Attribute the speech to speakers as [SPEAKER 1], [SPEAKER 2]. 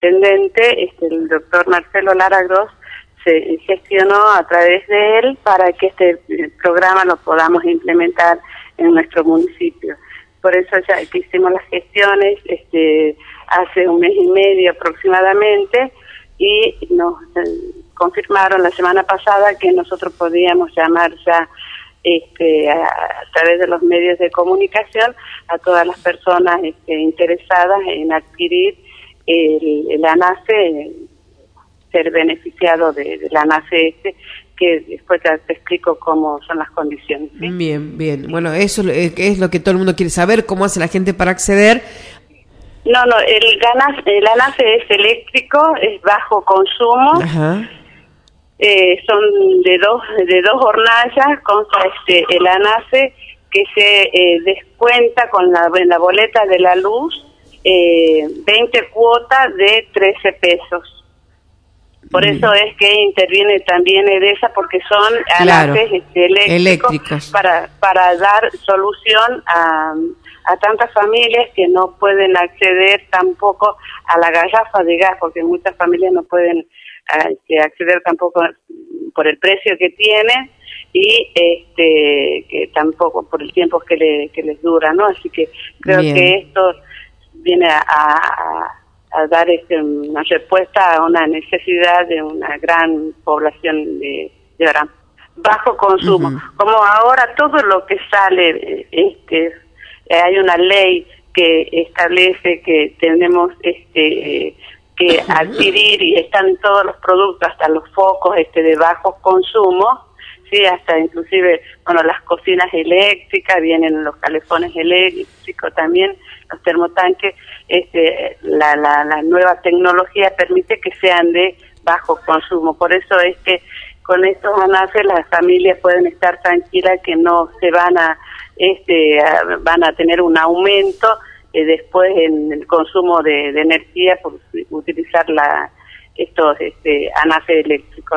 [SPEAKER 1] intendente, este, el doctor Marcelo Lara Gross, se gestionó a través de él para que este eh, programa lo podamos implementar en nuestro municipio. Por eso ya hicimos las gestiones este, hace un mes y medio aproximadamente y nos eh, confirmaron la semana pasada que nosotros podíamos llamar ya este, a, través de los medios de comunicación a todas las personas este, interesadas en adquirir el, el ANACE, ser beneficiado de, la ANACE este, que después te, explico cómo son las condiciones.
[SPEAKER 2] Bien, bien. Bueno, eso es lo que todo el mundo quiere saber, cómo hace la gente para acceder.
[SPEAKER 1] No, no, el, el ANACE es eléctrico, es bajo consumo. Ajá eh, son de dos de dos hornallas consta este el ANACE que se eh, descuenta con la, la boleta de la luz eh, 20 cuotas de 13 pesos. Por mm. eso es que interviene también EDESA porque son anaces este, eléctricos, Para, para dar solución a, a tantas familias que no pueden acceder tampoco a la garrafa de gas porque muchas familias no pueden que acceder tampoco por el precio que tiene y este que tampoco por el tiempo que, le, que les dura, ¿no? Así que creo que esto viene a, a, dar este, una respuesta a una necesidad de una gran población de, de bajo consumo. Como ahora todo lo que sale, este, hay una ley que establece que tenemos este que adquirir y están todos los productos, hasta los focos este de bajo consumo, sí, hasta inclusive, bueno, las cocinas eléctricas, vienen los calefones eléctricos también, los termotanques, este, la, la, la nueva tecnología permite que sean de bajo consumo, por eso es que con estos análisis las familias pueden estar tranquilas que no se van a, este, van a tener un aumento eh, después en el consumo de, de energía por utilizar la, estos este, anafe eléctricos.